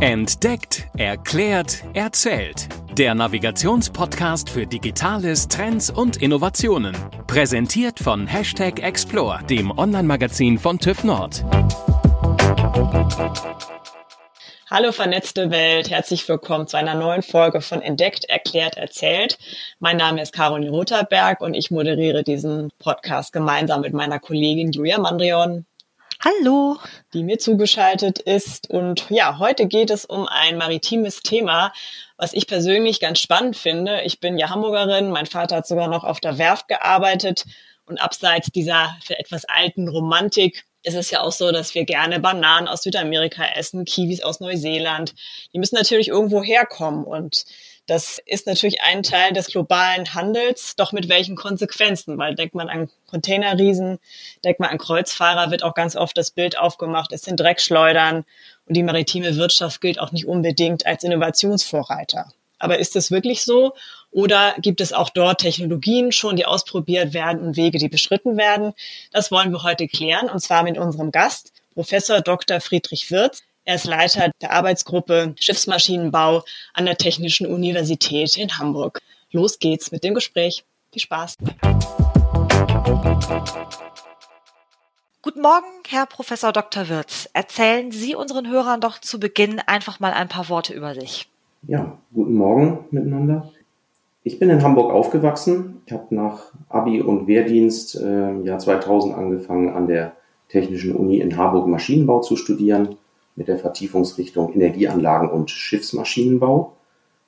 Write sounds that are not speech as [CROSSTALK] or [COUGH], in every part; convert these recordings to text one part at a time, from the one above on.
Entdeckt, erklärt, erzählt. Der Navigationspodcast für Digitales, Trends und Innovationen. Präsentiert von Hashtag Explore, dem Online-Magazin von TÜV Nord. Hallo vernetzte Welt, herzlich willkommen zu einer neuen Folge von Entdeckt, Erklärt, Erzählt. Mein Name ist Caroline Rotherberg und ich moderiere diesen Podcast gemeinsam mit meiner Kollegin Julia Mandrion. Hallo. Die mir zugeschaltet ist. Und ja, heute geht es um ein maritimes Thema, was ich persönlich ganz spannend finde. Ich bin ja Hamburgerin, mein Vater hat sogar noch auf der Werft gearbeitet. Und abseits dieser etwas alten Romantik ist es ja auch so, dass wir gerne Bananen aus Südamerika essen, Kiwis aus Neuseeland. Die müssen natürlich irgendwo herkommen. Und das ist natürlich ein Teil des globalen Handels, doch mit welchen Konsequenzen? Weil denkt man an Containerriesen, denkt man an Kreuzfahrer, wird auch ganz oft das Bild aufgemacht, es sind Dreckschleudern und die maritime Wirtschaft gilt auch nicht unbedingt als Innovationsvorreiter. Aber ist es wirklich so? Oder gibt es auch dort Technologien schon, die ausprobiert werden und Wege, die beschritten werden? Das wollen wir heute klären und zwar mit unserem Gast, Professor Dr. Friedrich Wirz. Er ist Leiter der Arbeitsgruppe Schiffsmaschinenbau an der Technischen Universität in Hamburg. Los geht's mit dem Gespräch. Viel Spaß. Guten Morgen, Herr Professor Dr. Wirz. Erzählen Sie unseren Hörern doch zu Beginn einfach mal ein paar Worte über sich. Ja, guten Morgen miteinander. Ich bin in Hamburg aufgewachsen. Ich habe nach Abi und Wehrdienst äh, im Jahr 2000 angefangen, an der Technischen Uni in Harburg Maschinenbau zu studieren mit der Vertiefungsrichtung Energieanlagen und Schiffsmaschinenbau.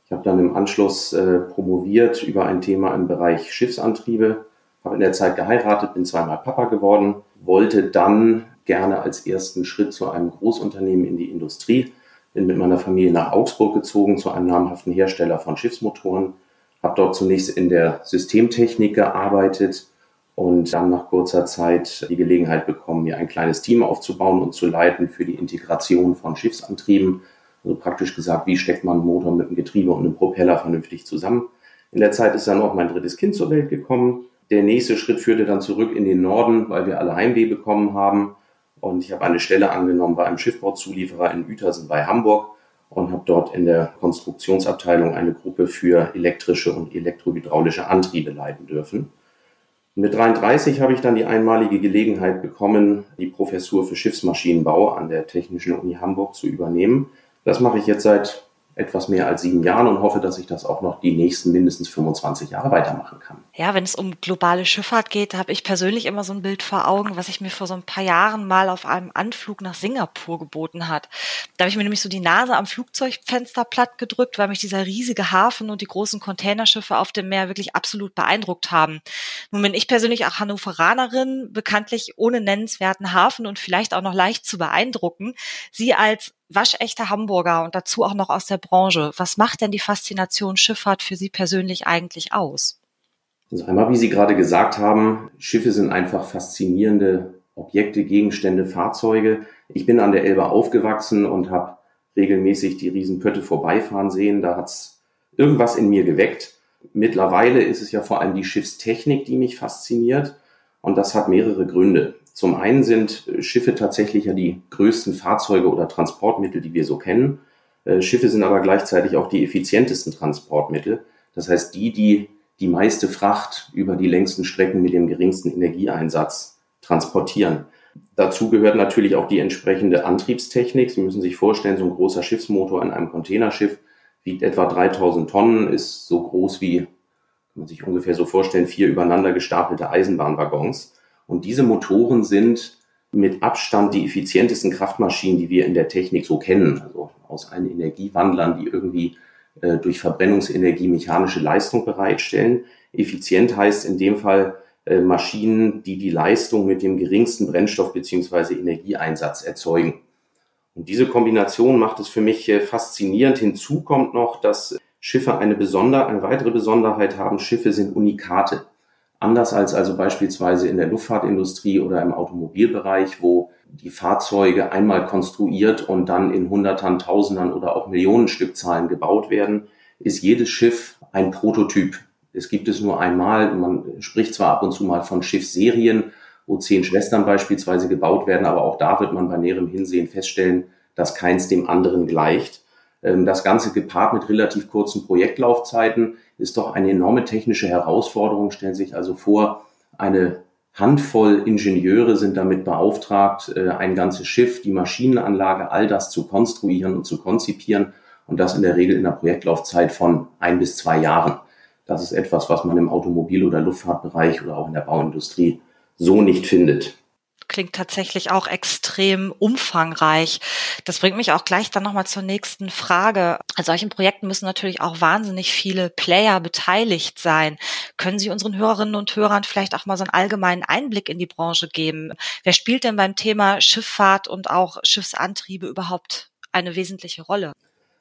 Ich habe dann im Anschluss äh, promoviert über ein Thema im Bereich Schiffsantriebe, habe in der Zeit geheiratet, bin zweimal Papa geworden, wollte dann gerne als ersten Schritt zu einem Großunternehmen in die Industrie, bin mit meiner Familie nach Augsburg gezogen zu einem namhaften Hersteller von Schiffsmotoren, habe dort zunächst in der Systemtechnik gearbeitet, und dann nach kurzer Zeit die Gelegenheit bekommen, mir ein kleines Team aufzubauen und zu leiten für die Integration von Schiffsantrieben. Also praktisch gesagt, wie steckt man einen Motor mit einem Getriebe und einem Propeller vernünftig zusammen. In der Zeit ist dann auch mein drittes Kind zur Welt gekommen. Der nächste Schritt führte dann zurück in den Norden, weil wir alle Heimweh bekommen haben. Und ich habe eine Stelle angenommen bei einem Schiffbauzulieferer in Uetersen bei Hamburg und habe dort in der Konstruktionsabteilung eine Gruppe für elektrische und elektrohydraulische Antriebe leiten dürfen. Mit 33 habe ich dann die einmalige Gelegenheit bekommen, die Professur für Schiffsmaschinenbau an der Technischen Uni Hamburg zu übernehmen. Das mache ich jetzt seit etwas mehr als sieben Jahren und hoffe, dass ich das auch noch die nächsten mindestens 25 Jahre weitermachen kann. Ja, wenn es um globale Schifffahrt geht, habe ich persönlich immer so ein Bild vor Augen, was ich mir vor so ein paar Jahren mal auf einem Anflug nach Singapur geboten hat. Da habe ich mir nämlich so die Nase am Flugzeugfenster platt gedrückt, weil mich dieser riesige Hafen und die großen Containerschiffe auf dem Meer wirklich absolut beeindruckt haben. Nun bin ich persönlich auch Hannoveranerin, bekanntlich ohne nennenswerten Hafen und vielleicht auch noch leicht zu beeindrucken. Sie als waschechte Hamburger und dazu auch noch aus der Branche. Was macht denn die Faszination Schifffahrt für Sie persönlich eigentlich aus? Also einmal, wie Sie gerade gesagt haben, Schiffe sind einfach faszinierende Objekte, Gegenstände, Fahrzeuge. Ich bin an der Elbe aufgewachsen und habe regelmäßig die Riesenpötte vorbeifahren sehen. Da hat's irgendwas in mir geweckt. Mittlerweile ist es ja vor allem die Schiffstechnik, die mich fasziniert. Und das hat mehrere Gründe. Zum einen sind Schiffe tatsächlich ja die größten Fahrzeuge oder Transportmittel, die wir so kennen. Äh, Schiffe sind aber gleichzeitig auch die effizientesten Transportmittel. Das heißt, die, die die meiste Fracht über die längsten Strecken mit dem geringsten Energieeinsatz transportieren. Dazu gehört natürlich auch die entsprechende Antriebstechnik. Sie müssen sich vorstellen, so ein großer Schiffsmotor in einem Containerschiff wiegt etwa 3000 Tonnen, ist so groß wie, kann man sich ungefähr so vorstellen, vier übereinander gestapelte Eisenbahnwaggons. Und diese Motoren sind mit Abstand die effizientesten Kraftmaschinen, die wir in der Technik so kennen. Also aus allen Energiewandlern, die irgendwie äh, durch Verbrennungsenergie mechanische Leistung bereitstellen. Effizient heißt in dem Fall äh, Maschinen, die die Leistung mit dem geringsten Brennstoff beziehungsweise Energieeinsatz erzeugen. Und diese Kombination macht es für mich äh, faszinierend. Hinzu kommt noch, dass Schiffe eine, besonder, eine weitere Besonderheit haben. Schiffe sind Unikate. Anders als also beispielsweise in der Luftfahrtindustrie oder im Automobilbereich, wo die Fahrzeuge einmal konstruiert und dann in Hundertern, Tausendern oder auch Millionen Stückzahlen gebaut werden, ist jedes Schiff ein Prototyp. Es gibt es nur einmal. Man spricht zwar ab und zu mal von Schiffsserien, wo zehn Schwestern beispielsweise gebaut werden, aber auch da wird man bei näherem Hinsehen feststellen, dass keins dem anderen gleicht. Ähm, das Ganze gepaart mit relativ kurzen Projektlaufzeiten ist doch eine enorme technische Herausforderung. Stellen Sie sich also vor, eine Handvoll Ingenieure sind damit beauftragt, äh, ein ganzes Schiff, die Maschinenanlage, all das zu konstruieren und zu konzipieren und das in der Regel in einer Projektlaufzeit von ein bis zwei Jahren. Das ist etwas, was man im Automobil- oder Luftfahrtbereich oder auch in der Bauindustrie so nicht findet klingt tatsächlich auch extrem umfangreich. Das bringt mich auch gleich dann nochmal zur nächsten Frage. An solchen Projekten müssen natürlich auch wahnsinnig viele Player beteiligt sein. Können Sie unseren Hörerinnen und Hörern vielleicht auch mal so einen allgemeinen Einblick in die Branche geben? Wer spielt denn beim Thema Schifffahrt und auch Schiffsantriebe überhaupt eine wesentliche Rolle?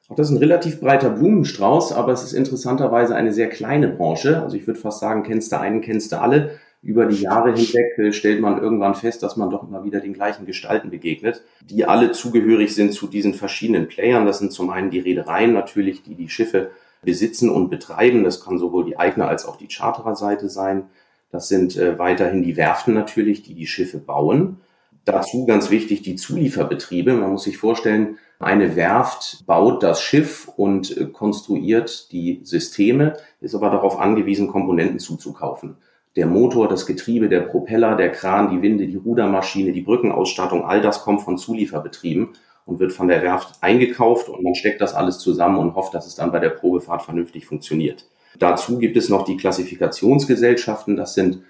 Auch das ist ein relativ breiter Blumenstrauß, aber es ist interessanterweise eine sehr kleine Branche. Also ich würde fast sagen, kennst du einen, kennst du alle. Über die Jahre hinweg äh, stellt man irgendwann fest, dass man doch immer wieder den gleichen Gestalten begegnet, die alle zugehörig sind zu diesen verschiedenen Playern. Das sind zum einen die Reedereien natürlich, die die Schiffe besitzen und betreiben. Das kann sowohl die Eigner als auch die Chartererseite sein. Das sind äh, weiterhin die Werften natürlich, die die Schiffe bauen. Dazu ganz wichtig die Zulieferbetriebe. Man muss sich vorstellen, eine Werft baut das Schiff und äh, konstruiert die Systeme, ist aber darauf angewiesen, Komponenten zuzukaufen. Der Motor, das Getriebe, der Propeller, der Kran, die Winde, die Rudermaschine, die Brückenausstattung, all das kommt von Zulieferbetrieben und wird von der Werft eingekauft und man steckt das alles zusammen und hofft, dass es dann bei der Probefahrt vernünftig funktioniert. Dazu gibt es noch die Klassifikationsgesellschaften. Das sind,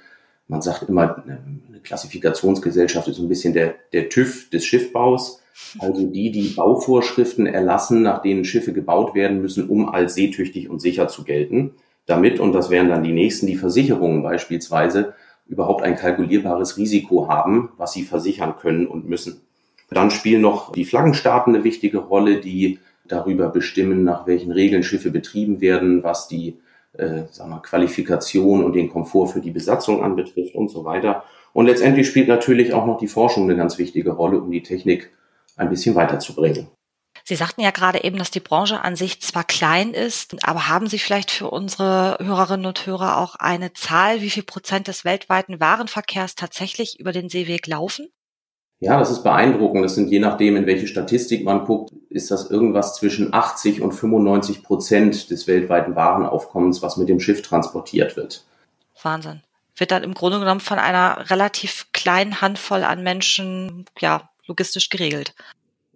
man sagt immer, eine Klassifikationsgesellschaft ist so ein bisschen der, der TÜV des Schiffbaus. Also die, die Bauvorschriften erlassen, nach denen Schiffe gebaut werden müssen, um als seetüchtig und sicher zu gelten. Damit, und das wären dann die nächsten, die Versicherungen beispielsweise, überhaupt ein kalkulierbares Risiko haben, was sie versichern können und müssen. Dann spielen noch die Flaggenstaaten eine wichtige Rolle, die darüber bestimmen, nach welchen Regeln Schiffe betrieben werden, was die äh, sagen wir, Qualifikation und den Komfort für die Besatzung anbetrifft und so weiter. Und letztendlich spielt natürlich auch noch die Forschung eine ganz wichtige Rolle, um die Technik ein bisschen weiterzubringen. Sie sagten ja gerade eben, dass die Branche an sich zwar klein ist, aber haben Sie vielleicht für unsere Hörerinnen und Hörer auch eine Zahl, wie viel Prozent des weltweiten Warenverkehrs tatsächlich über den Seeweg laufen? Ja, das ist beeindruckend. Das sind je nachdem, in welche Statistik man guckt, ist das irgendwas zwischen 80 und 95 Prozent des weltweiten Warenaufkommens, was mit dem Schiff transportiert wird. Wahnsinn. Wird dann im Grunde genommen von einer relativ kleinen Handvoll an Menschen, ja, logistisch geregelt.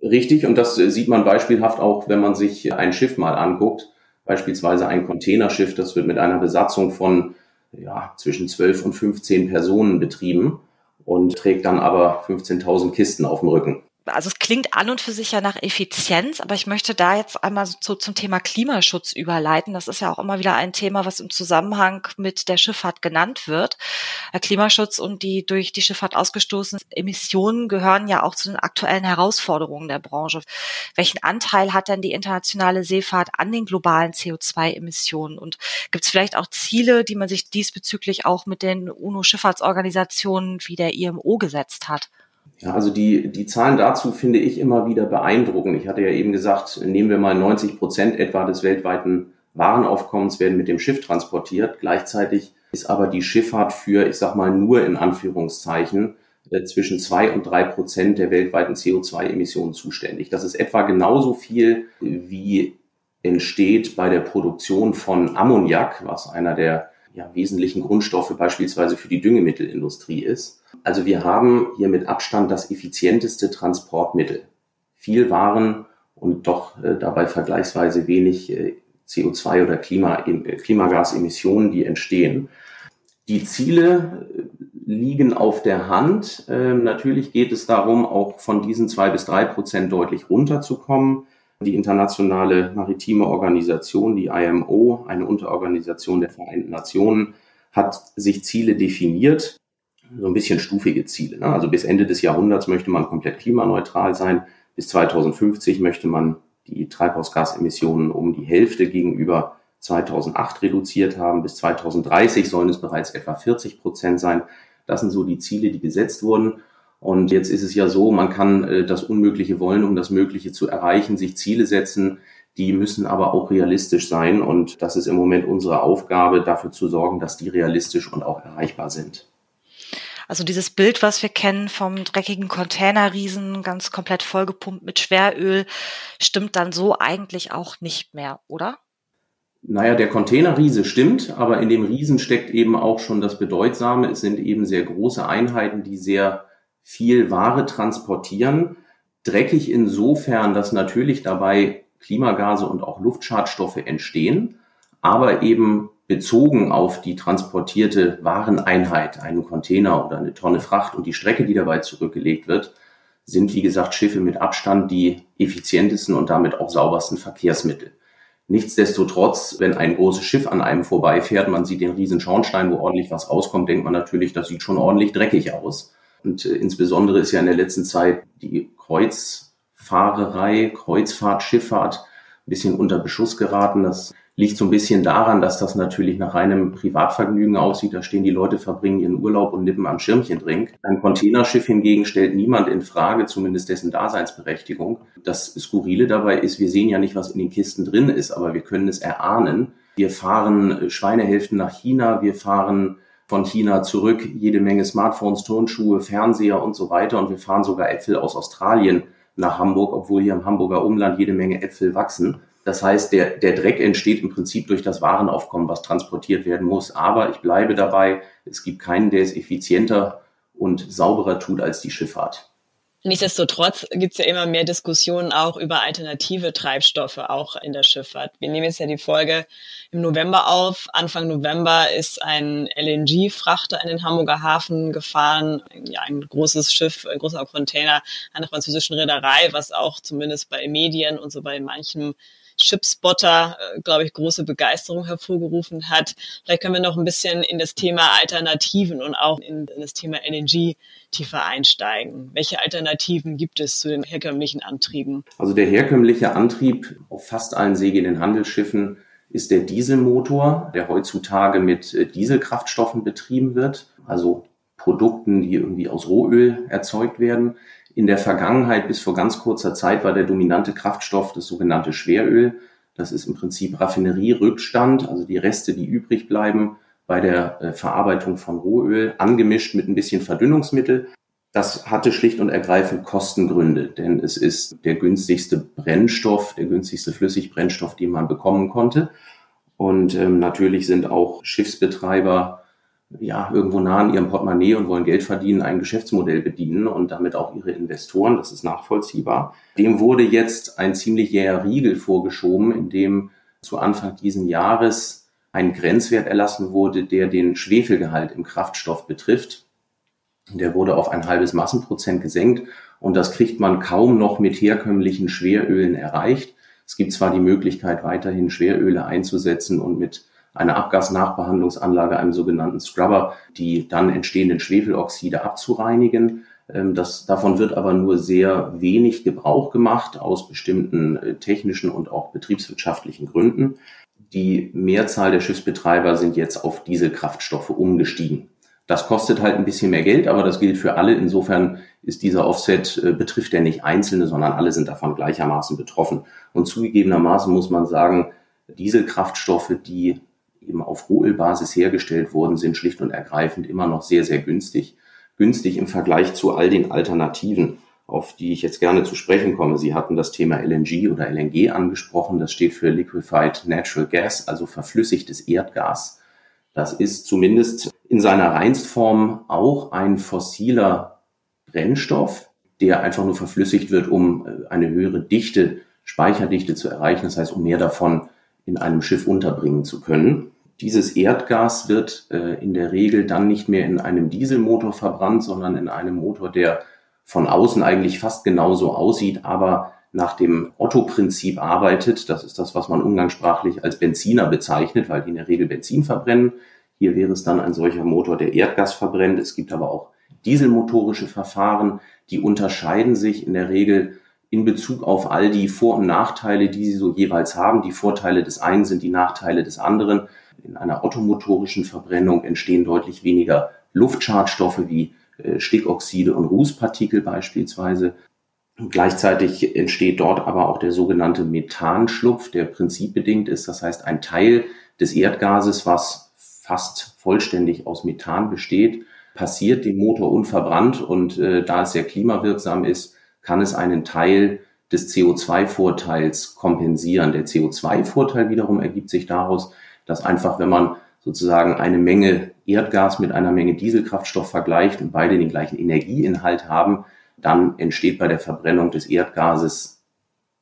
Richtig, und das sieht man beispielhaft auch, wenn man sich ein Schiff mal anguckt, beispielsweise ein Containerschiff, das wird mit einer Besatzung von ja, zwischen 12 und 15 Personen betrieben und trägt dann aber 15.000 Kisten auf dem Rücken. Also klingt an und für sich ja nach Effizienz, aber ich möchte da jetzt einmal so zum Thema Klimaschutz überleiten. Das ist ja auch immer wieder ein Thema, was im Zusammenhang mit der Schifffahrt genannt wird. Der Klimaschutz und die durch die Schifffahrt ausgestoßenen Emissionen gehören ja auch zu den aktuellen Herausforderungen der Branche. Welchen Anteil hat denn die internationale Seefahrt an den globalen CO2-Emissionen? Und gibt es vielleicht auch Ziele, die man sich diesbezüglich auch mit den UNO-Schifffahrtsorganisationen wie der IMO gesetzt hat? Ja, also die, die Zahlen dazu finde ich immer wieder beeindruckend. Ich hatte ja eben gesagt, nehmen wir mal 90 Prozent etwa des weltweiten Warenaufkommens werden mit dem Schiff transportiert. Gleichzeitig ist aber die Schifffahrt für, ich sag mal, nur in Anführungszeichen äh, zwischen zwei und drei Prozent der weltweiten CO2-Emissionen zuständig. Das ist etwa genauso viel, wie entsteht bei der Produktion von Ammoniak, was einer der ja, wesentlichen Grundstoffe beispielsweise für die Düngemittelindustrie ist. Also wir haben hier mit Abstand das effizienteste Transportmittel. Viel Waren und doch äh, dabei vergleichsweise wenig äh, CO2 oder Klima, äh, Klimagasemissionen, die entstehen. Die Ziele liegen auf der Hand. Ähm, natürlich geht es darum, auch von diesen zwei bis drei Prozent deutlich runterzukommen. Die Internationale Maritime Organisation, die IMO, eine Unterorganisation der Vereinten Nationen, hat sich Ziele definiert, so ein bisschen stufige Ziele. Ne? Also bis Ende des Jahrhunderts möchte man komplett klimaneutral sein. Bis 2050 möchte man die Treibhausgasemissionen um die Hälfte gegenüber 2008 reduziert haben. Bis 2030 sollen es bereits etwa 40 Prozent sein. Das sind so die Ziele, die gesetzt wurden. Und jetzt ist es ja so, man kann äh, das Unmögliche wollen, um das Mögliche zu erreichen, sich Ziele setzen. Die müssen aber auch realistisch sein. Und das ist im Moment unsere Aufgabe, dafür zu sorgen, dass die realistisch und auch erreichbar sind. Also dieses Bild, was wir kennen vom dreckigen Containerriesen, ganz komplett vollgepumpt mit Schweröl, stimmt dann so eigentlich auch nicht mehr, oder? Naja, der Containerriese stimmt, aber in dem Riesen steckt eben auch schon das Bedeutsame. Es sind eben sehr große Einheiten, die sehr viel Ware transportieren. Dreckig insofern, dass natürlich dabei Klimagase und auch Luftschadstoffe entstehen, aber eben bezogen auf die transportierte Wareneinheit, einen Container oder eine Tonne Fracht und die Strecke, die dabei zurückgelegt wird, sind, wie gesagt, Schiffe mit Abstand die effizientesten und damit auch saubersten Verkehrsmittel. Nichtsdestotrotz, wenn ein großes Schiff an einem vorbeifährt, man sieht den riesen Schornstein, wo ordentlich was rauskommt, denkt man natürlich, das sieht schon ordentlich dreckig aus. Und äh, insbesondere ist ja in der letzten Zeit die Kreuzfahrerei, Kreuzfahrtschifffahrt ein bisschen unter Beschuss geraten. Das liegt so ein bisschen daran, dass das natürlich nach reinem Privatvergnügen aussieht. Da stehen die Leute, verbringen ihren Urlaub und nippen am Schirmchendrink. Ein Containerschiff hingegen stellt niemand in Frage, zumindest dessen Daseinsberechtigung. Das Skurrile dabei ist, wir sehen ja nicht, was in den Kisten drin ist, aber wir können es erahnen. Wir fahren Schweinehälften nach China, wir fahren von China zurück, jede Menge Smartphones, Turnschuhe, Fernseher und so weiter. Und wir fahren sogar Äpfel aus Australien nach Hamburg, obwohl hier im Hamburger Umland jede Menge Äpfel wachsen. Das heißt, der, der Dreck entsteht im Prinzip durch das Warenaufkommen, was transportiert werden muss. Aber ich bleibe dabei, es gibt keinen, der es effizienter und sauberer tut als die Schifffahrt. Nichtsdestotrotz gibt es ja immer mehr Diskussionen auch über alternative Treibstoffe, auch in der Schifffahrt. Wir nehmen jetzt ja die Folge im November auf. Anfang November ist ein LNG-Frachter in den Hamburger Hafen gefahren. Ja, ein großes Schiff, ein großer Container einer französischen Reederei, was auch zumindest bei Medien und so bei manchen Chipspotter, äh, glaube ich, große Begeisterung hervorgerufen hat. Vielleicht können wir noch ein bisschen in das Thema Alternativen und auch in, in das Thema LNG tiefer einsteigen. Welche Alternativen gibt es zu den herkömmlichen Antrieben? Also der herkömmliche Antrieb auf fast allen segelnden Handelsschiffen ist der Dieselmotor, der heutzutage mit äh, Dieselkraftstoffen betrieben wird, also Produkten, die irgendwie aus Rohöl erzeugt werden. In der Vergangenheit bis vor ganz kurzer Zeit war der dominante Kraftstoff das sogenannte Schweröl. Das ist im Prinzip Raffinerierückstand, also die Reste, die übrig bleiben bei der äh, Verarbeitung von Rohöl, angemischt mit ein bisschen Verdünnungsmittel. Das hatte schlicht und ergreifend Kostengründe, denn es ist der günstigste Brennstoff, der günstigste Flüssigbrennstoff, den man bekommen konnte. Und ähm, natürlich sind auch Schiffsbetreiber ja, irgendwo nah an ihrem Portemonnaie und wollen Geld verdienen, ein Geschäftsmodell bedienen und damit auch ihre Investoren. Das ist nachvollziehbar. Dem wurde jetzt ein ziemlich jäher Riegel vorgeschoben, in dem zu Anfang diesen Jahres ein Grenzwert erlassen wurde, der den Schwefelgehalt im Kraftstoff betrifft. Der wurde auf ein halbes Massenprozent gesenkt und das kriegt man kaum noch mit herkömmlichen Schwerölen erreicht. Es gibt zwar die Möglichkeit, weiterhin Schweröle einzusetzen und mit einer Abgasnachbehandlungsanlage, einem sogenannten Scrubber, die dann entstehenden Schwefeloxide abzureinigen. Ähm, das, davon wird aber nur sehr wenig Gebrauch gemacht aus bestimmten äh, technischen und auch betriebswirtschaftlichen Gründen. Die Mehrzahl der Schiffsbetreiber sind jetzt auf Dieselkraftstoffe umgestiegen. Das kostet halt ein bisschen mehr Geld, aber das gilt für alle. Insofern ist dieser Offset, äh, betrifft er nicht Einzelne, sondern alle sind davon gleichermaßen betroffen. Und zugegebenermaßen muss man sagen, Dieselkraftstoffe, die eben auf Rohölbasis hergestellt wurden, sind schlicht und ergreifend immer noch sehr, sehr günstig. Günstig im Vergleich zu all den Alternativen, auf die ich jetzt gerne zu sprechen komme. Sie hatten das Thema LNG oder LNG angesprochen. Das steht für Liquefied Natural Gas, also verflüssigtes Erdgas. Das ist zumindest in seiner Reinstform auch ein fossiler Brennstoff, der einfach nur verflüssigt wird, um äh, eine höhere Dichte, Speicherdichte zu erreichen. Das heißt, um mehr davon in einem Schiff unterbringen zu können. Dieses Erdgas wird äh, in der Regel dann nicht mehr in einem Dieselmotor verbrannt, sondern in einem Motor, der von außen eigentlich fast genauso aussieht, aber nach dem Otto-Prinzip arbeitet. Das ist das, was man umgangssprachlich als Benziner bezeichnet, weil die in der Regel Benzin verbrennen. Hier wäre es dann ein solcher Motor, der Erdgas verbrennt. Es gibt aber auch dieselmotorische Verfahren, die unterscheiden sich in der Regel in Bezug auf all die Vor- und Nachteile, die sie so jeweils haben. Die Vorteile des einen sind die Nachteile des anderen. In einer ottomotorischen Verbrennung entstehen deutlich weniger Luftschadstoffe wie äh, Stickoxide und Rußpartikel beispielsweise. Und gleichzeitig entsteht dort aber auch der sogenannte Methanschlupf, der prinzipbedingt ist. Das heißt, ein Teil des Erdgases, was fast vollständig aus Methan besteht, passiert dem Motor unverbrannt und äh, da es sehr klimawirksam ist, kann es einen Teil des CO2-Vorteils kompensieren. Der CO2-Vorteil wiederum ergibt sich daraus, dass einfach, wenn man sozusagen eine Menge Erdgas mit einer Menge Dieselkraftstoff vergleicht und beide den gleichen Energieinhalt haben, dann entsteht bei der Verbrennung des Erdgases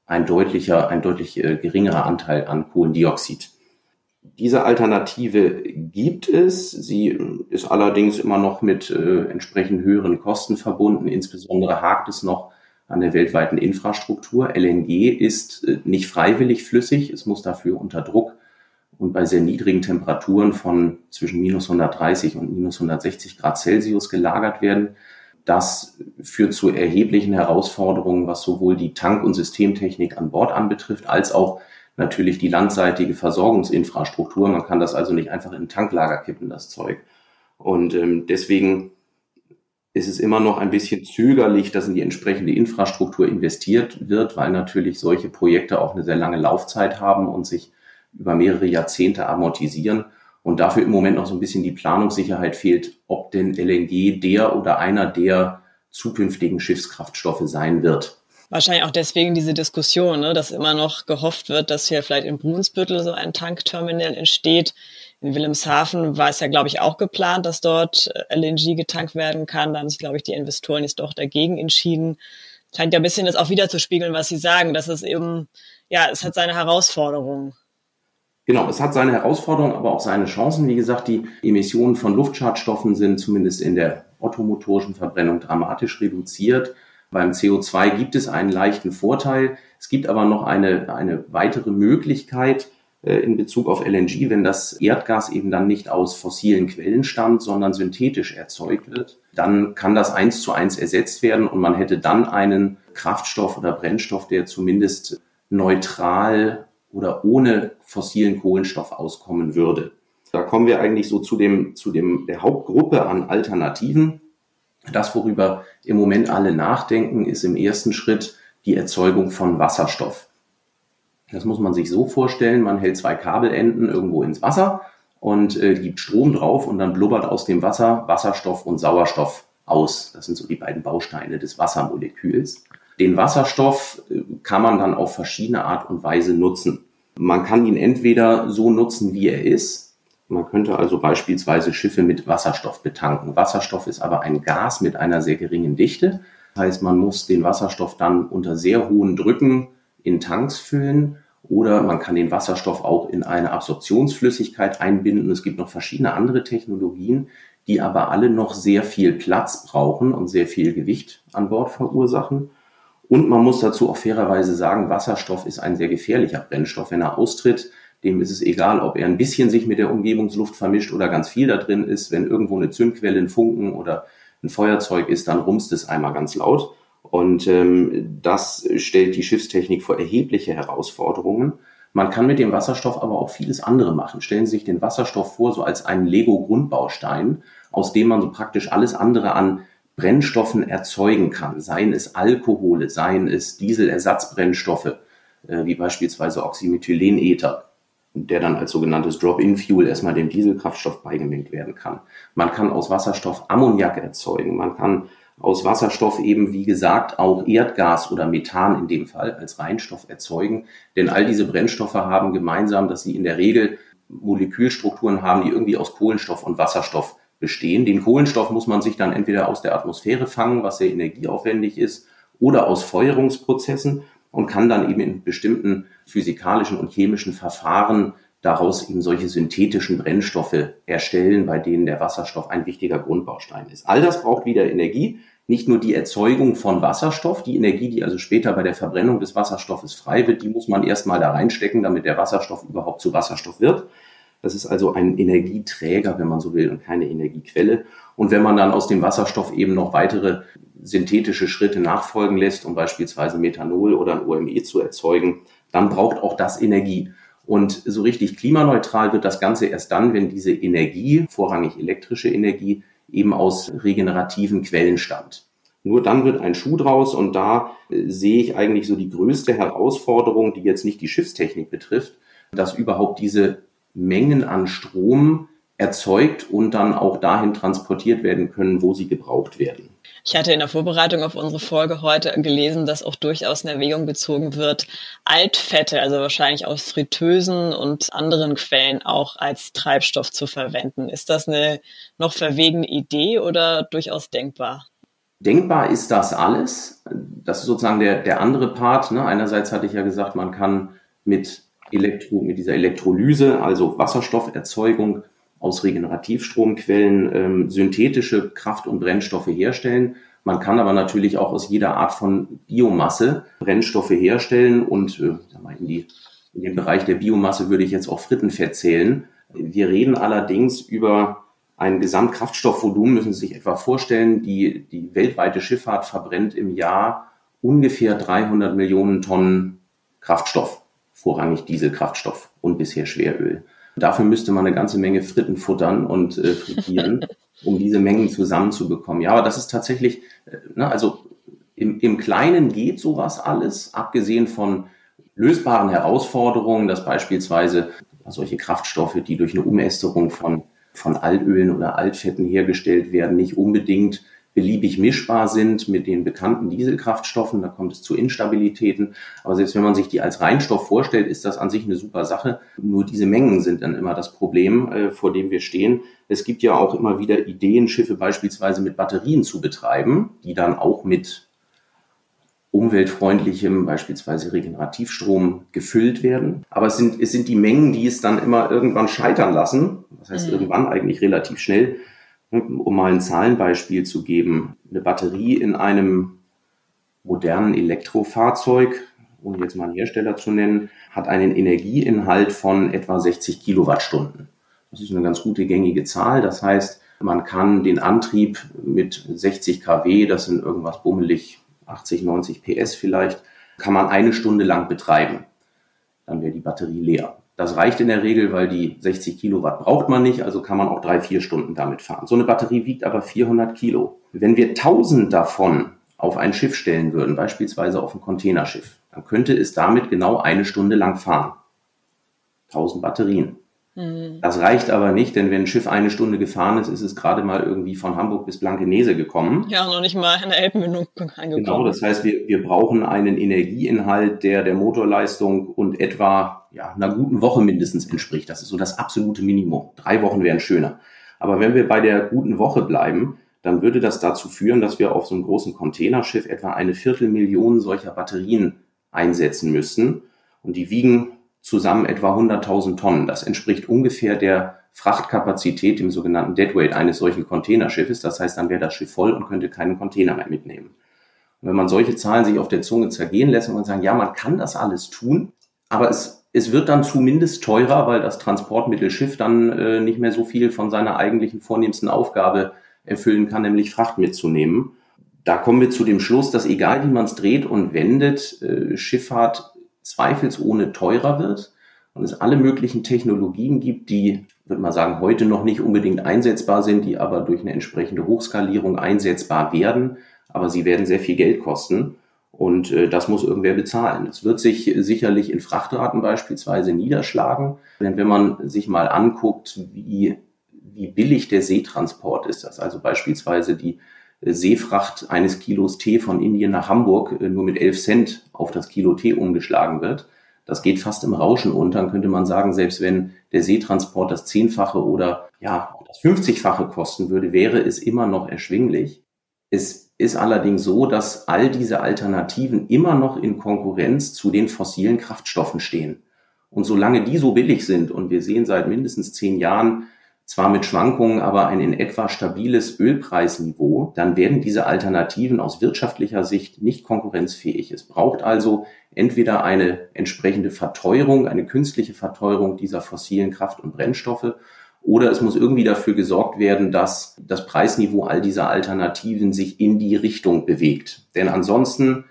ein deutlicher, ein deutlich äh, geringerer Anteil an Kohlendioxid. Diese Alternative gibt es. Sie ist allerdings immer noch mit äh, entsprechend höheren Kosten verbunden. Insbesondere hakt es noch an der weltweiten Infrastruktur. LNG ist äh, nicht freiwillig flüssig. Es muss dafür unter Druck und bei sehr niedrigen Temperaturen von zwischen minus 130 und minus 160 Grad Celsius gelagert werden. Das führt zu erheblichen Herausforderungen, was sowohl die Tank- und Systemtechnik an Bord anbetrifft, als auch natürlich die landseitige Versorgungsinfrastruktur. Man kann das also nicht einfach in ein Tanklager kippen, das Zeug. Und ähm, deswegen ist es immer noch ein bisschen zögerlich, dass in die entsprechende Infrastruktur investiert wird, weil natürlich solche Projekte auch eine sehr lange Laufzeit haben und sich über mehrere Jahrzehnte amortisieren und dafür im Moment noch so ein bisschen die Planungssicherheit fehlt, ob denn LNG der oder einer der zukünftigen Schiffskraftstoffe sein wird. Wahrscheinlich auch deswegen diese Diskussion, ne, dass immer noch gehofft wird, dass hier vielleicht in Brunsbüttel so ein Tankterminal entsteht. In Wilhelmshaven war es ja, glaube ich, auch geplant, dass dort äh, LNG getankt werden kann. Da haben sich, glaube ich, die Investoren jetzt doch dagegen entschieden. Scheint ja ein bisschen das auch wiederzuspiegeln, was Sie sagen, dass es eben, ja, es hat seine Herausforderungen. Genau, es hat seine Herausforderungen, aber auch seine Chancen. Wie gesagt, die Emissionen von Luftschadstoffen sind zumindest in der ottomotorischen Verbrennung dramatisch reduziert. Beim CO2 gibt es einen leichten Vorteil. Es gibt aber noch eine, eine weitere Möglichkeit äh, in Bezug auf LNG, wenn das Erdgas eben dann nicht aus fossilen Quellen stammt, sondern synthetisch erzeugt wird. Dann kann das eins zu eins ersetzt werden und man hätte dann einen Kraftstoff oder Brennstoff, der zumindest neutral oder ohne fossilen Kohlenstoff auskommen würde. Da kommen wir eigentlich so zu dem, zu dem, der Hauptgruppe an Alternativen. Das, worüber im Moment alle nachdenken, ist im ersten Schritt die Erzeugung von Wasserstoff. Das muss man sich so vorstellen, man hält zwei Kabelenden irgendwo ins Wasser und äh, gibt Strom drauf und dann blubbert aus dem Wasser Wasserstoff und Sauerstoff aus. Das sind so die beiden Bausteine des Wassermoleküls. Den Wasserstoff äh, kann man dann auf verschiedene Art und Weise nutzen. Man kann ihn entweder so nutzen, wie er ist. Man könnte also beispielsweise Schiffe mit Wasserstoff betanken. Wasserstoff ist aber ein Gas mit einer sehr geringen Dichte. Das heißt, man muss den Wasserstoff dann unter sehr hohen Drücken in Tanks füllen oder man kann den Wasserstoff auch in eine Absorptionsflüssigkeit einbinden. Es gibt noch verschiedene andere Technologien, die aber alle noch sehr viel Platz brauchen und sehr viel Gewicht an Bord verursachen. Und man muss dazu auch fairerweise sagen, Wasserstoff ist ein sehr gefährlicher Brennstoff. Wenn er austritt, dem ist es egal, ob er ein bisschen sich mit der Umgebungsluft vermischt oder ganz viel da drin ist. Wenn irgendwo eine Zündquelle, ein Funken oder ein Feuerzeug ist, dann rumst es einmal ganz laut. Und ähm, das stellt die Schiffstechnik vor erhebliche Herausforderungen. Man kann mit dem Wasserstoff aber auch vieles andere machen. Stellen Sie sich den Wasserstoff vor, so als einen Lego-Grundbaustein, aus dem man so praktisch alles andere an Brennstoffen erzeugen kann, seien es Alkohole, seien es Dieselersatzbrennstoffe, äh, wie beispielsweise Oxymethylenether, der dann als sogenanntes Drop-in-Fuel erstmal dem Dieselkraftstoff beigemengt werden kann. Man kann aus Wasserstoff Ammoniak erzeugen, man kann aus Wasserstoff eben, wie gesagt, auch Erdgas oder Methan in dem Fall als Reinstoff erzeugen. Denn all diese Brennstoffe haben gemeinsam, dass sie in der Regel Molekülstrukturen haben, die irgendwie aus Kohlenstoff und Wasserstoff bestehen. Den Kohlenstoff muss man sich dann entweder aus der Atmosphäre fangen, was sehr energieaufwendig ist, oder aus Feuerungsprozessen und kann dann eben in bestimmten physikalischen und chemischen Verfahren daraus eben solche synthetischen Brennstoffe erstellen, bei denen der Wasserstoff ein wichtiger Grundbaustein ist. All das braucht wieder Energie, nicht nur die Erzeugung von Wasserstoff, die Energie, die also später bei der Verbrennung des Wasserstoffes frei wird, die muss man erstmal da reinstecken, damit der Wasserstoff überhaupt zu Wasserstoff wird. Das ist also ein Energieträger, wenn man so will, und keine Energiequelle. Und wenn man dann aus dem Wasserstoff eben noch weitere synthetische Schritte nachfolgen lässt, um beispielsweise Methanol oder ein OME zu erzeugen, dann braucht auch das Energie. Und so richtig klimaneutral wird das Ganze erst dann, wenn diese Energie, vorrangig elektrische Energie, eben aus regenerativen Quellen stammt. Nur dann wird ein Schuh draus und da äh, sehe ich eigentlich so die größte Herausforderung, die jetzt nicht die Schiffstechnik betrifft, dass überhaupt diese Mengen an Strom erzeugt und dann auch dahin transportiert werden können, wo sie gebraucht werden. Ich hatte in der Vorbereitung auf unsere Folge heute gelesen, dass auch durchaus in Erwägung gezogen wird, Altfette, also wahrscheinlich aus Fritteusen und anderen Quellen auch als Treibstoff zu verwenden. Ist das eine noch verwegene Idee oder durchaus denkbar? Denkbar ist das alles. Das ist sozusagen der, der andere Part. Ne? Einerseits hatte ich ja gesagt, man kann mit, Elektro, mit dieser Elektrolyse, also Wasserstofferzeugung, aus Regenerativstromquellen ähm, synthetische Kraft- und Brennstoffe herstellen. Man kann aber natürlich auch aus jeder Art von Biomasse Brennstoffe herstellen und äh, in, die, in den Bereich der Biomasse würde ich jetzt auch Frittenfett zählen. Wir reden allerdings über ein Gesamtkraftstoffvolumen, müssen Sie sich etwa vorstellen, die, die weltweite Schifffahrt verbrennt im Jahr ungefähr 300 Millionen Tonnen Kraftstoff, vorrangig Dieselkraftstoff und bisher Schweröl. Dafür müsste man eine ganze Menge Fritten futtern und äh, frittieren, [LAUGHS] um diese Mengen zusammenzubekommen. Ja, aber das ist tatsächlich, äh, ne, also im, im Kleinen geht sowas alles, abgesehen von lösbaren Herausforderungen, dass beispielsweise solche Kraftstoffe, die durch eine Umästerung von, von Altölen oder Altfetten hergestellt werden, nicht unbedingt beliebig mischbar sind mit den bekannten Dieselkraftstoffen. Da kommt es zu Instabilitäten. Aber selbst wenn man sich die als Reinstoff vorstellt, ist das an sich eine super Sache. Nur diese Mengen sind dann immer das Problem, äh, vor dem wir stehen. Es gibt ja auch immer wieder Ideen, Schiffe beispielsweise mit Batterien zu betreiben, die dann auch mit umweltfreundlichem, beispielsweise Regenerativstrom gefüllt werden. Aber es sind, es sind die Mengen, die es dann immer irgendwann scheitern lassen. Das heißt, mhm. irgendwann eigentlich relativ schnell, um mal ein Zahlenbeispiel zu geben, eine Batterie in einem modernen Elektrofahrzeug, um jetzt mal einen Hersteller zu nennen, hat einen Energieinhalt von etwa 60 Kilowattstunden. Das ist eine ganz gute gängige Zahl. Das heißt, man kann den Antrieb mit 60 kW, das sind irgendwas bummelig 80, 90 PS vielleicht, kann man eine Stunde lang betreiben. Dann wäre die Batterie leer. Das reicht in der Regel, weil die 60 Kilowatt braucht man nicht, also kann man auch drei, vier Stunden damit fahren. So eine Batterie wiegt aber 400 Kilo. Wenn wir 1000 davon auf ein Schiff stellen würden, beispielsweise auf ein Containerschiff, dann könnte es damit genau eine Stunde lang fahren. 1000 Batterien. Mhm. Das reicht aber nicht, denn wenn ein Schiff eine Stunde gefahren ist, ist es gerade mal irgendwie von Hamburg bis Blankenese gekommen. Ja, noch nicht mal in der Elbmündung angekommen. Genau, das heißt, wir, wir brauchen einen Energieinhalt, der der Motorleistung und etwa ja, einer guten Woche mindestens entspricht. Das ist so das absolute Minimum. Drei Wochen wären schöner. Aber wenn wir bei der guten Woche bleiben, dann würde das dazu führen, dass wir auf so einem großen Containerschiff etwa eine Viertelmillion solcher Batterien einsetzen müssten. Und die wiegen zusammen etwa 100.000 Tonnen. Das entspricht ungefähr der Frachtkapazität, dem sogenannten Deadweight eines solchen Containerschiffes. Das heißt, dann wäre das Schiff voll und könnte keinen Container mehr mitnehmen. Und wenn man solche Zahlen sich auf der Zunge zergehen lässt und man sagen, ja, man kann das alles tun, aber es, es wird dann zumindest teurer, weil das Transportmittel Schiff dann äh, nicht mehr so viel von seiner eigentlichen vornehmsten Aufgabe erfüllen kann, nämlich Fracht mitzunehmen. Da kommen wir zu dem Schluss, dass egal wie man es dreht und wendet, äh, Schifffahrt zweifelsohne teurer wird und es alle möglichen Technologien gibt, die, würde man sagen, heute noch nicht unbedingt einsetzbar sind, die aber durch eine entsprechende Hochskalierung einsetzbar werden. Aber sie werden sehr viel Geld kosten. Und äh, das muss irgendwer bezahlen. Das wird sich sicherlich in Frachtraten beispielsweise niederschlagen. Denn wenn man sich mal anguckt, wie, wie billig der Seetransport ist, dass also beispielsweise die Seefracht eines Kilos Tee von Indien nach Hamburg äh, nur mit 11 Cent auf das Kilo Tee umgeschlagen wird. Das geht fast im Rauschen unter. Dann könnte man sagen, selbst wenn der Seetransport das Zehnfache oder ja, das 50-fache kosten würde, wäre es immer noch erschwinglich. Es ist allerdings so, dass all diese Alternativen immer noch in Konkurrenz zu den fossilen Kraftstoffen stehen. Und solange die so billig sind, und wir sehen seit mindestens zehn Jahren, zwar mit Schwankungen, aber ein in etwa stabiles Ölpreisniveau, dann werden diese Alternativen aus wirtschaftlicher Sicht nicht konkurrenzfähig. Es braucht also entweder eine entsprechende Verteuerung, eine künstliche Verteuerung dieser fossilen Kraft- und Brennstoffe, oder es muss irgendwie dafür gesorgt werden, dass das Preisniveau all dieser Alternativen sich in die Richtung bewegt. Denn ansonsten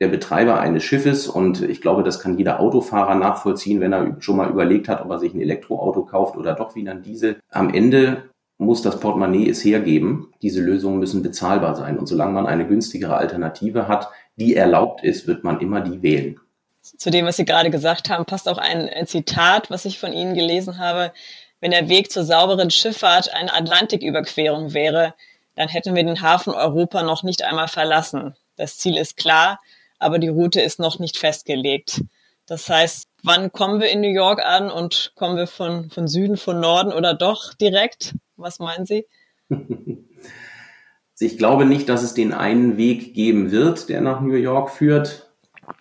der Betreiber eines Schiffes und ich glaube, das kann jeder Autofahrer nachvollziehen, wenn er schon mal überlegt hat, ob er sich ein Elektroauto kauft oder doch wieder ein Diesel. Am Ende muss das Portemonnaie es hergeben. Diese Lösungen müssen bezahlbar sein. Und solange man eine günstigere Alternative hat, die erlaubt ist, wird man immer die wählen. Zu dem, was Sie gerade gesagt haben, passt auch ein Zitat, was ich von Ihnen gelesen habe. wenn der Weg zur sauberen Schifffahrt eine Atlantiküberquerung wäre, dann hätten wir den Hafen Europa noch nicht einmal verlassen. Das Ziel ist klar, aber die Route ist noch nicht festgelegt. Das heißt, wann kommen wir in New York an und kommen wir von, von Süden, von Norden oder doch direkt? Was meinen Sie? [LAUGHS] Ich glaube nicht, dass es den einen Weg geben wird, der nach New York führt.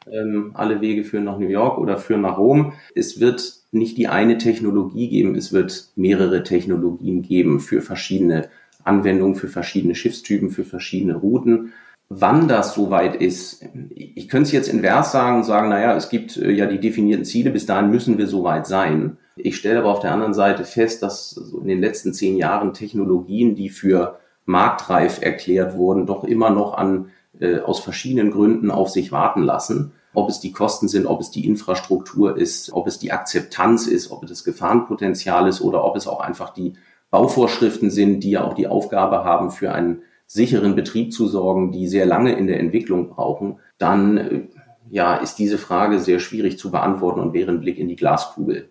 Ähm, alle Wege führen nach New York oder führen nach Rom. Es wird nicht die eine Technologie geben, es wird mehrere Technologien geben für verschiedene Anwendungen, für verschiedene Schiffstypen, für verschiedene Routen. Wann das soweit ist, ich könnte es jetzt invers sagen sagen, naja, es gibt äh, ja die definierten Ziele, bis dahin müssen wir soweit sein. Ich stelle aber auf der anderen Seite fest, dass in den letzten zehn Jahren Technologien, die für marktreif erklärt wurden, doch immer noch an, äh, aus verschiedenen Gründen auf sich warten lassen. Ob es die Kosten sind, ob es die Infrastruktur ist, ob es die Akzeptanz ist, ob es das Gefahrenpotenzial ist oder ob es auch einfach die Bauvorschriften sind, die ja auch die Aufgabe haben, für einen sicheren Betrieb zu sorgen, die sehr lange in der Entwicklung brauchen, dann äh, ja, ist diese Frage sehr schwierig zu beantworten und wäre ein Blick in die Glaskugel.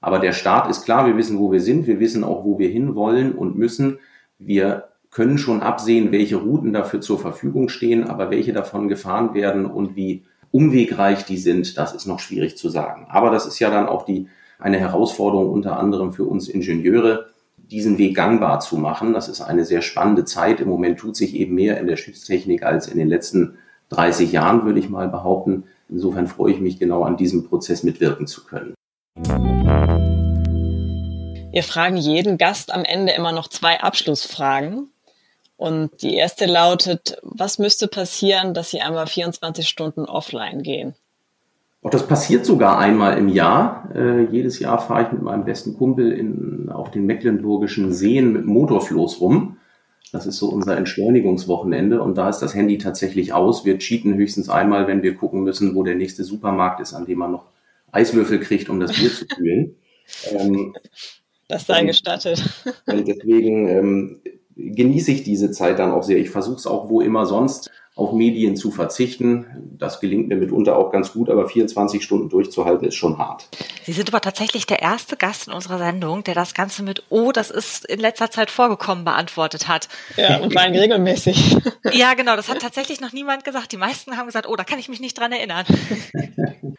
Aber der Start ist klar, wir wissen, wo wir sind, wir wissen auch, wo wir hinwollen und müssen. Wir können schon absehen, welche Routen dafür zur Verfügung stehen, aber welche davon gefahren werden und wie umwegreich die sind, das ist noch schwierig zu sagen. Aber das ist ja dann auch die, eine Herausforderung unter anderem für uns Ingenieure, diesen Weg gangbar zu machen. Das ist eine sehr spannende Zeit. Im Moment tut sich eben mehr in der Schiffstechnik als in den letzten 30 Jahren, würde ich mal behaupten. Insofern freue ich mich genau an diesem Prozess mitwirken zu können. Wir fragen jeden Gast am Ende immer noch zwei Abschlussfragen. Und die erste lautet, was müsste passieren, dass Sie einmal 24 Stunden offline gehen? Auch das passiert sogar einmal im Jahr. Äh, jedes Jahr fahre ich mit meinem besten Kumpel in, auf den mecklenburgischen Seen mit Motorfloß rum. Das ist so unser Entschleunigungswochenende und da ist das Handy tatsächlich aus. Wir cheaten höchstens einmal, wenn wir gucken müssen, wo der nächste Supermarkt ist, an dem man noch Eiswürfel kriegt, um das Bier zu kühlen. [LAUGHS] Ähm, das sei gestattet. Und deswegen ähm, genieße ich diese Zeit dann auch sehr. Ich versuche es auch wo immer sonst auf Medien zu verzichten. Das gelingt mir mitunter auch ganz gut, aber 24 Stunden durchzuhalten ist schon hart. Sie sind aber tatsächlich der erste Gast in unserer Sendung, der das Ganze mit Oh, das ist in letzter Zeit vorgekommen, beantwortet hat. Ja, und vor allem regelmäßig. [LAUGHS] Ja, genau, das hat tatsächlich noch niemand gesagt. Die meisten haben gesagt, oh, da kann ich mich nicht dran erinnern.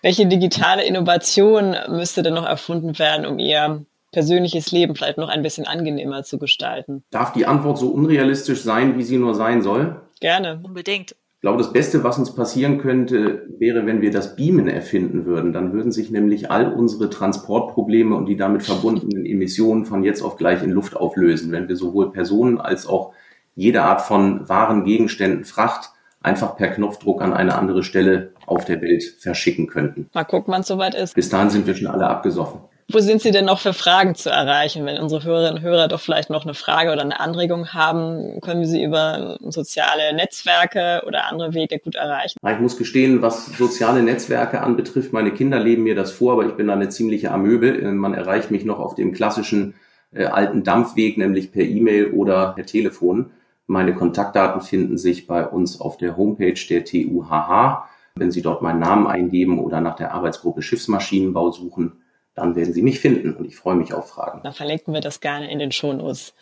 Welche digitale Innovation müsste denn noch erfunden werden, um Ihr persönliches Leben vielleicht noch ein bisschen angenehmer zu gestalten? Darf die Antwort so unrealistisch sein, wie sie nur sein soll? Gerne. Unbedingt. Ich glaube, das Beste, was uns passieren könnte, wäre, wenn wir das Beamen erfinden würden. Dann würden sich nämlich all unsere Transportprobleme und die damit verbundenen Emissionen von jetzt auf gleich in Luft auflösen, wenn wir sowohl Personen als auch jede Art von Waren, Gegenständen, Fracht einfach per Knopfdruck an eine andere Stelle auf der Welt verschicken könnten. Mal gucken, wann es soweit ist. Bis dahin sind wir schon alle abgesoffen. Wo sind Sie denn noch für Fragen zu erreichen? Wenn unsere Hörerinnen und Hörer doch vielleicht noch eine Frage oder eine Anregung haben, können wir sie über soziale Netzwerke oder andere Wege gut erreichen? Ich muss gestehen, was soziale Netzwerke anbetrifft, meine Kinder leben mir das vor, aber ich bin da eine ziemliche Amöbe. Man erreicht mich noch auf dem klassischen äh, alten Dampfweg, nämlich per E-Mail oder per Telefon. Meine Kontaktdaten finden sich bei uns auf der Homepage der TUHH. Wenn Sie dort meinen Namen eingeben oder nach der Arbeitsgruppe Schiffsmaschinenbau suchen, dann werden Sie mich finden und ich freue mich auf Fragen. Dann verlinken wir das gerne in den Shownotes.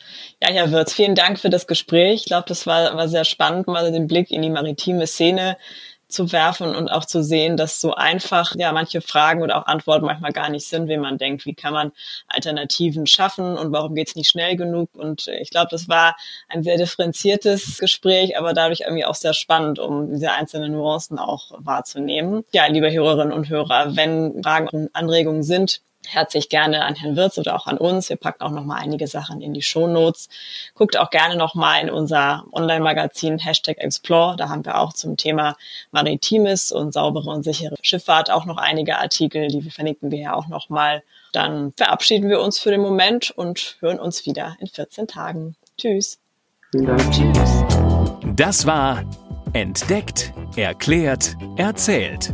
Ja, Herr Wirz, vielen Dank für das Gespräch. Ich glaube, das war, war sehr spannend, mal den Blick in die maritime Szene zu werfen und auch zu sehen, dass so einfach ja manche Fragen oder auch Antworten manchmal gar nicht sind, wie man denkt, wie kann man Alternativen schaffen und warum geht es nicht schnell genug. Und ich glaube, das war ein sehr differenziertes Gespräch, aber dadurch irgendwie auch sehr spannend, um diese einzelnen Nuancen auch wahrzunehmen. Ja, liebe Hörerinnen und Hörer, wenn Fragen und Anregungen sind, herzlich gerne an Herrn Wirz oder auch an uns. Wir packen auch noch mal einige Sachen in die Shownotes. Guckt auch gerne noch mal in unser Online-Magazin Hashtag Explore. Da haben wir auch zum Thema Maritimes und saubere und sichere Schifffahrt auch noch einige Artikel, die verlinken wir ja auch noch mal. Dann verabschieden wir uns für den Moment und hören uns wieder in 14 Tagen. Tschüss. Vielen Dank. Tschüss. Das war Entdeckt, Erklärt, Erzählt